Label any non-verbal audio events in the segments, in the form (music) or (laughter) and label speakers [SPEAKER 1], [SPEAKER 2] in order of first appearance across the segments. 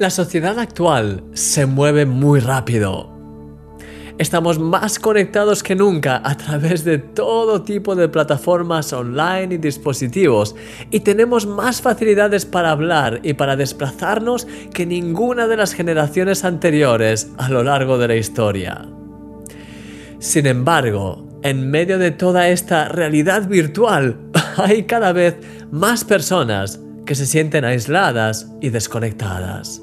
[SPEAKER 1] La sociedad actual se mueve muy rápido. Estamos más conectados que nunca a través de todo tipo de plataformas online y dispositivos y tenemos más facilidades para hablar y para desplazarnos que ninguna de las generaciones anteriores a lo largo de la historia. Sin embargo, en medio de toda esta realidad virtual (laughs) hay cada vez más personas que se sienten aisladas y desconectadas.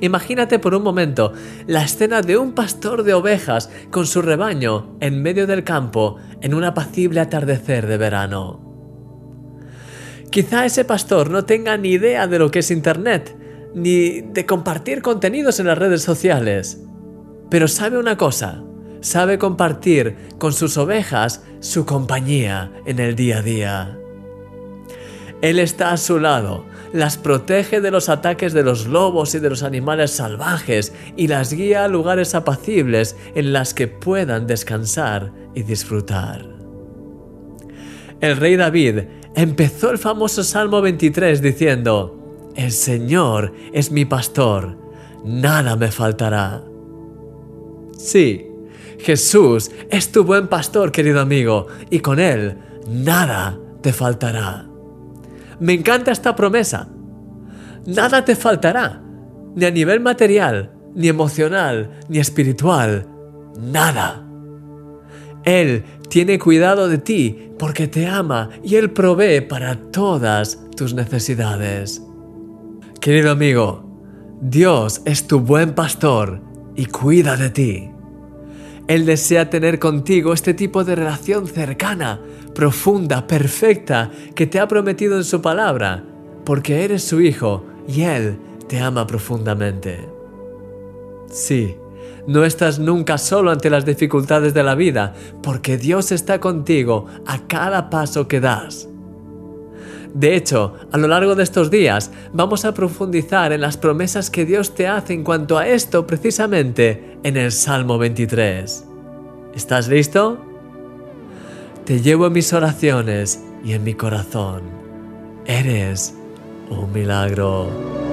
[SPEAKER 1] Imagínate por un momento la escena de un pastor de ovejas con su rebaño en medio del campo en un apacible atardecer de verano. Quizá ese pastor no tenga ni idea de lo que es Internet, ni de compartir contenidos en las redes sociales, pero sabe una cosa, sabe compartir con sus ovejas su compañía en el día a día. Él está a su lado, las protege de los ataques de los lobos y de los animales salvajes y las guía a lugares apacibles en las que puedan descansar y disfrutar. El rey David empezó el famoso Salmo 23 diciendo, El Señor es mi pastor, nada me faltará. Sí, Jesús es tu buen pastor, querido amigo, y con Él nada te faltará. Me encanta esta promesa. Nada te faltará, ni a nivel material, ni emocional, ni espiritual. Nada. Él tiene cuidado de ti porque te ama y Él provee para todas tus necesidades. Querido amigo, Dios es tu buen pastor y cuida de ti. Él desea tener contigo este tipo de relación cercana, profunda, perfecta, que te ha prometido en su palabra, porque eres su hijo y Él te ama profundamente. Sí, no estás nunca solo ante las dificultades de la vida, porque Dios está contigo a cada paso que das. De hecho, a lo largo de estos días vamos a profundizar en las promesas que Dios te hace en cuanto a esto precisamente en el Salmo 23. ¿Estás listo? Te llevo en mis oraciones y en mi corazón. Eres un milagro.